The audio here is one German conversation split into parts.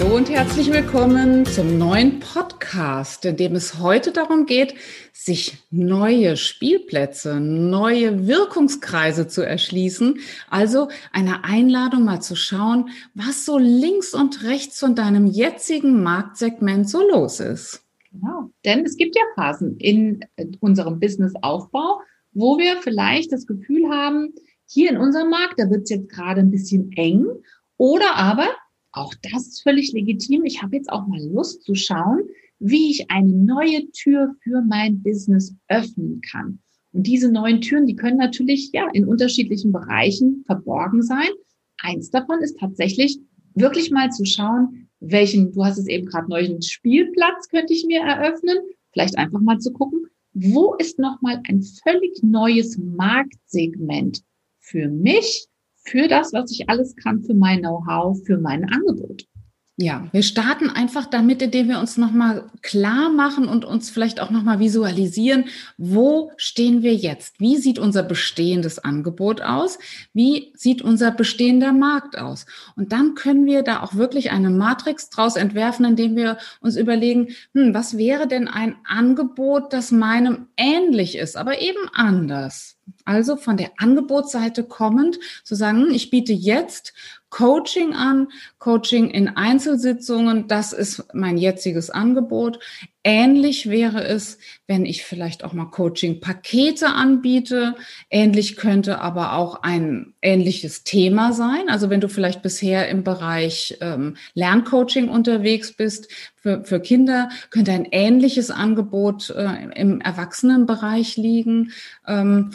Hallo und herzlich willkommen zum neuen Podcast, in dem es heute darum geht, sich neue Spielplätze, neue Wirkungskreise zu erschließen. Also eine Einladung mal zu schauen, was so links und rechts von deinem jetzigen Marktsegment so los ist. Genau, denn es gibt ja Phasen in unserem Businessaufbau, wo wir vielleicht das Gefühl haben, hier in unserem Markt, da wird es jetzt gerade ein bisschen eng. Oder aber auch das ist völlig legitim. Ich habe jetzt auch mal Lust zu schauen, wie ich eine neue Tür für mein Business öffnen kann. Und diese neuen Türen, die können natürlich ja in unterschiedlichen Bereichen verborgen sein. Eins davon ist tatsächlich wirklich mal zu schauen, welchen, du hast es eben gerade neuen Spielplatz könnte ich mir eröffnen. Vielleicht einfach mal zu gucken, wo ist nochmal ein völlig neues Marktsegment für mich, für das, was ich alles kann, für mein Know-how, für mein Angebot. Ja, wir starten einfach damit, indem wir uns nochmal klar machen und uns vielleicht auch nochmal visualisieren, wo stehen wir jetzt? Wie sieht unser bestehendes Angebot aus? Wie sieht unser bestehender Markt aus? Und dann können wir da auch wirklich eine Matrix draus entwerfen, indem wir uns überlegen, hm, was wäre denn ein Angebot, das meinem ähnlich ist, aber eben anders? Also von der Angebotsseite kommend zu sagen, ich biete jetzt Coaching an, Coaching in Einzelsitzungen, das ist mein jetziges Angebot. Ähnlich wäre es, wenn ich vielleicht auch mal Coaching-Pakete anbiete. Ähnlich könnte aber auch ein ähnliches Thema sein. Also wenn du vielleicht bisher im Bereich ähm, Lerncoaching unterwegs bist, für, für Kinder könnte ein ähnliches Angebot äh, im Erwachsenenbereich liegen. Ähm,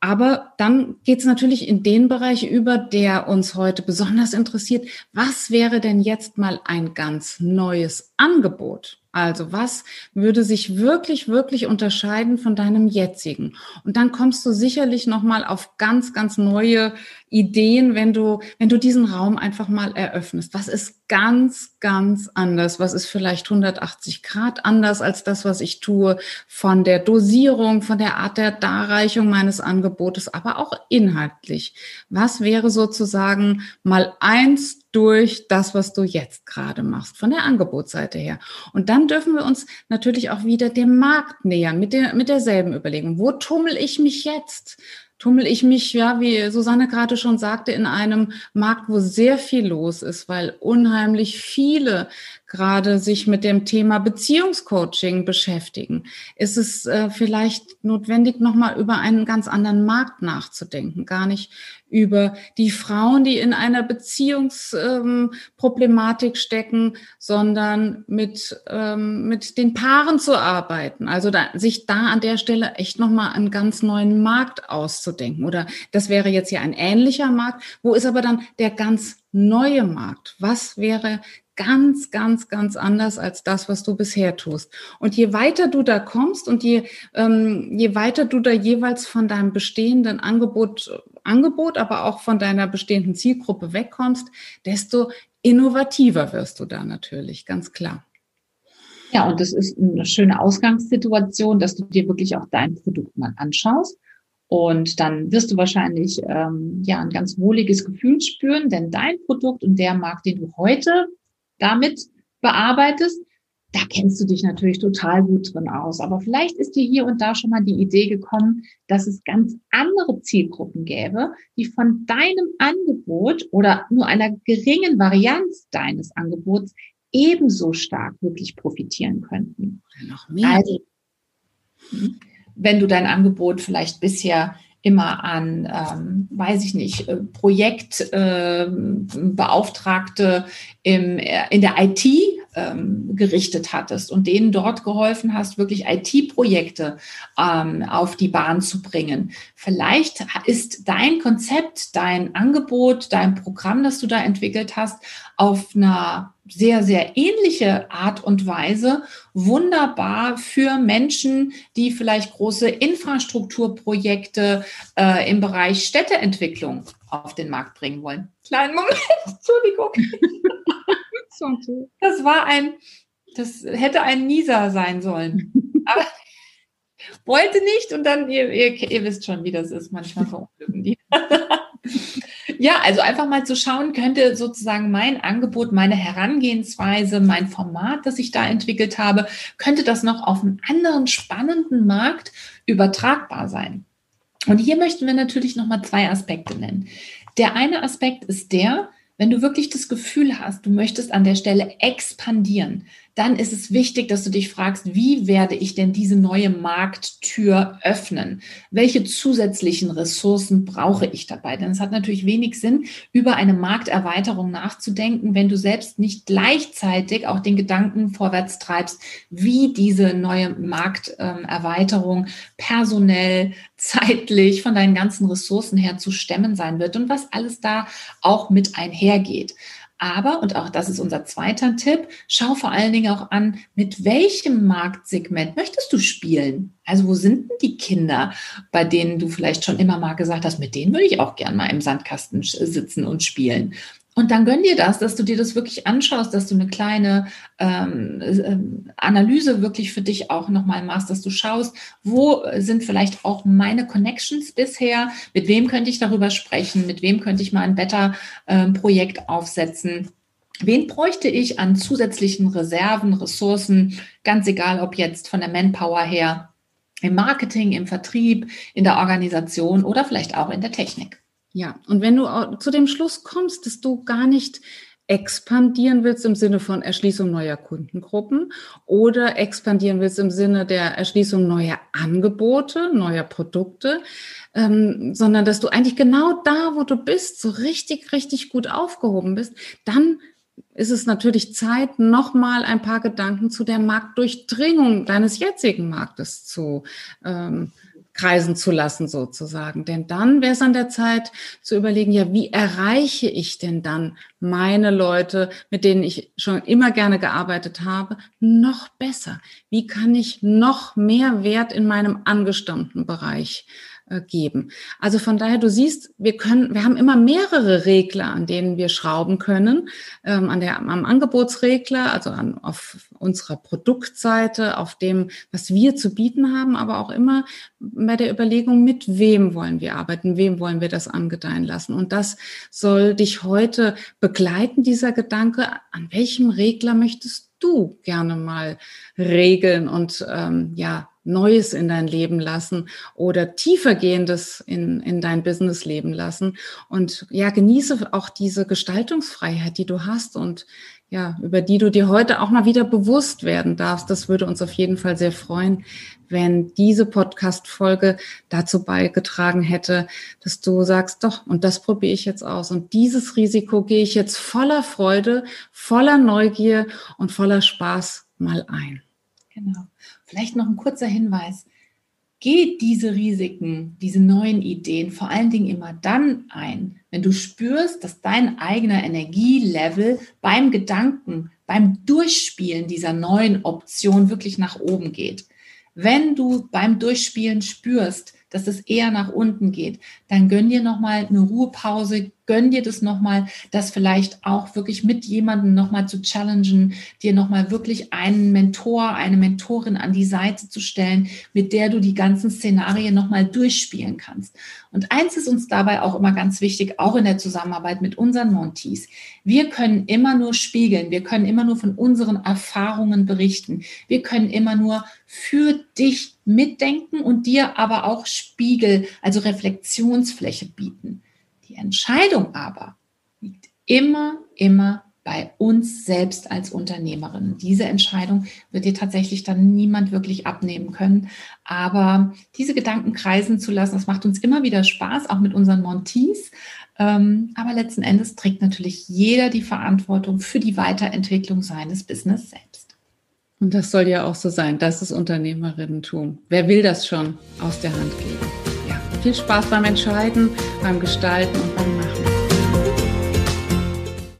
aber dann geht es natürlich in den Bereich über, der uns heute besonders interessiert. Was wäre denn jetzt mal ein ganz neues Angebot? Also was würde sich wirklich, wirklich unterscheiden von deinem jetzigen? Und dann kommst du sicherlich nochmal auf ganz, ganz neue Ideen, wenn du, wenn du diesen Raum einfach mal eröffnest. Was ist ganz, ganz anders? Was ist vielleicht 180 Grad anders als das, was ich tue von der Dosierung, von der Art der Darreichung meines Angebotes, aber auch inhaltlich? Was wäre sozusagen mal eins durch das, was du jetzt gerade machst, von der Angebotsseite her. Und dann dürfen wir uns natürlich auch wieder dem Markt nähern, mit, der, mit derselben Überlegung. Wo tummel ich mich jetzt? tummel ich mich, ja, wie Susanne gerade schon sagte, in einem Markt, wo sehr viel los ist, weil unheimlich viele gerade sich mit dem Thema Beziehungscoaching beschäftigen. Ist es äh, vielleicht notwendig, nochmal über einen ganz anderen Markt nachzudenken, gar nicht über die Frauen, die in einer Beziehungsproblematik stecken, sondern mit, ähm, mit den Paaren zu arbeiten. Also da, sich da an der Stelle echt nochmal einen ganz neuen Markt auszudenken. Oder das wäre jetzt hier ein ähnlicher Markt. Wo ist aber dann der ganz neue Markt? Was wäre ganz, ganz, ganz anders als das, was du bisher tust. Und je weiter du da kommst und je, ähm, je weiter du da jeweils von deinem bestehenden Angebot, Angebot, aber auch von deiner bestehenden Zielgruppe wegkommst, desto innovativer wirst du da natürlich, ganz klar. Ja, und das ist eine schöne Ausgangssituation, dass du dir wirklich auch dein Produkt mal anschaust. Und dann wirst du wahrscheinlich ähm, ja ein ganz wohliges Gefühl spüren, denn dein Produkt und der Markt, den du heute damit bearbeitest, da kennst du dich natürlich total gut drin aus. Aber vielleicht ist dir hier und da schon mal die Idee gekommen, dass es ganz andere Zielgruppen gäbe, die von deinem Angebot oder nur einer geringen Varianz deines Angebots ebenso stark wirklich profitieren könnten. Noch mehr. Also, wenn du dein Angebot vielleicht bisher immer an, ähm, weiß ich nicht, äh, Projektbeauftragte äh, in der IT ähm, gerichtet hattest und denen dort geholfen hast, wirklich IT-Projekte ähm, auf die Bahn zu bringen. Vielleicht ist dein Konzept, dein Angebot, dein Programm, das du da entwickelt hast, auf einer sehr, sehr ähnliche Art und Weise wunderbar für Menschen, die vielleicht große Infrastrukturprojekte äh, im Bereich Städteentwicklung auf den Markt bringen wollen. Kleinen Moment, Entschuldigung. Das war ein, das hätte ein Nieser sein sollen. Aber wollte nicht und dann, ihr, ihr, ihr wisst schon, wie das ist. Manchmal verunglücken die. ja, also einfach mal zu schauen, könnte sozusagen mein Angebot, meine Herangehensweise, mein Format, das ich da entwickelt habe, könnte das noch auf einen anderen spannenden Markt übertragbar sein? Und hier möchten wir natürlich nochmal zwei Aspekte nennen. Der eine Aspekt ist der, wenn du wirklich das Gefühl hast, du möchtest an der Stelle expandieren, dann ist es wichtig, dass du dich fragst, wie werde ich denn diese neue Markttür öffnen? Welche zusätzlichen Ressourcen brauche ich dabei? Denn es hat natürlich wenig Sinn, über eine Markterweiterung nachzudenken, wenn du selbst nicht gleichzeitig auch den Gedanken vorwärts treibst, wie diese neue Markterweiterung personell, zeitlich von deinen ganzen Ressourcen her zu stemmen sein wird und was alles da auch mit einhergeht. Aber, und auch das ist unser zweiter Tipp, schau vor allen Dingen auch an, mit welchem Marktsegment möchtest du spielen? Also wo sind denn die Kinder, bei denen du vielleicht schon immer mal gesagt hast, mit denen würde ich auch gern mal im Sandkasten sitzen und spielen? Und dann gönn dir das, dass du dir das wirklich anschaust, dass du eine kleine ähm, äh, Analyse wirklich für dich auch nochmal machst, dass du schaust, wo sind vielleicht auch meine Connections bisher, mit wem könnte ich darüber sprechen, mit wem könnte ich mal ein Better-Projekt ähm, aufsetzen. Wen bräuchte ich an zusätzlichen Reserven, Ressourcen, ganz egal, ob jetzt von der Manpower her, im Marketing, im Vertrieb, in der Organisation oder vielleicht auch in der Technik. Ja, und wenn du zu dem Schluss kommst, dass du gar nicht expandieren willst im Sinne von Erschließung neuer Kundengruppen oder expandieren willst im Sinne der Erschließung neuer Angebote, neuer Produkte, ähm, sondern dass du eigentlich genau da, wo du bist, so richtig, richtig gut aufgehoben bist, dann ist es natürlich Zeit, nochmal ein paar Gedanken zu der Marktdurchdringung deines jetzigen Marktes zu ähm, kreisen zu lassen sozusagen. Denn dann wäre es an der Zeit zu überlegen, ja, wie erreiche ich denn dann meine Leute, mit denen ich schon immer gerne gearbeitet habe, noch besser? Wie kann ich noch mehr Wert in meinem angestammten Bereich geben. Also von daher, du siehst, wir können, wir haben immer mehrere Regler, an denen wir schrauben können. Ähm, an der, am Angebotsregler, also an, auf unserer Produktseite, auf dem, was wir zu bieten haben, aber auch immer bei der Überlegung, mit wem wollen wir arbeiten, wem wollen wir das angedeihen lassen. Und das soll dich heute begleiten, dieser Gedanke, an welchem Regler möchtest du gerne mal regeln und ähm, ja, Neues in dein Leben lassen oder tiefergehendes in, in dein Business leben lassen. Und ja, genieße auch diese Gestaltungsfreiheit, die du hast und ja, über die du dir heute auch mal wieder bewusst werden darfst. Das würde uns auf jeden Fall sehr freuen, wenn diese Podcast-Folge dazu beigetragen hätte, dass du sagst, doch, und das probiere ich jetzt aus. Und dieses Risiko gehe ich jetzt voller Freude, voller Neugier und voller Spaß mal ein. Genau. Vielleicht noch ein kurzer Hinweis. Geht diese Risiken, diese neuen Ideen vor allen Dingen immer dann ein, wenn du spürst, dass dein eigener Energielevel beim Gedanken, beim Durchspielen dieser neuen Option wirklich nach oben geht. Wenn du beim Durchspielen spürst, dass es eher nach unten geht, dann gönn dir nochmal eine Ruhepause, gönn dir das nochmal, das vielleicht auch wirklich mit jemandem nochmal zu challengen, dir nochmal wirklich einen Mentor, eine Mentorin an die Seite zu stellen, mit der du die ganzen Szenarien nochmal durchspielen kannst. Und eins ist uns dabei auch immer ganz wichtig, auch in der Zusammenarbeit mit unseren Montees. Wir können immer nur spiegeln, wir können immer nur von unseren Erfahrungen berichten, wir können immer nur für dich mitdenken und dir aber auch Spiegel, also Reflexionsfläche bieten. Die Entscheidung aber liegt immer, immer bei uns selbst als Unternehmerin. Diese Entscheidung wird dir tatsächlich dann niemand wirklich abnehmen können. Aber diese Gedanken kreisen zu lassen, das macht uns immer wieder Spaß, auch mit unseren Montees. Ähm, aber letzten Endes trägt natürlich jeder die Verantwortung für die Weiterentwicklung seines Business selbst. Und das soll ja auch so sein. Das ist Unternehmerinnentum. Wer will das schon aus der Hand geben? Viel Spaß beim Entscheiden, beim Gestalten und beim Machen.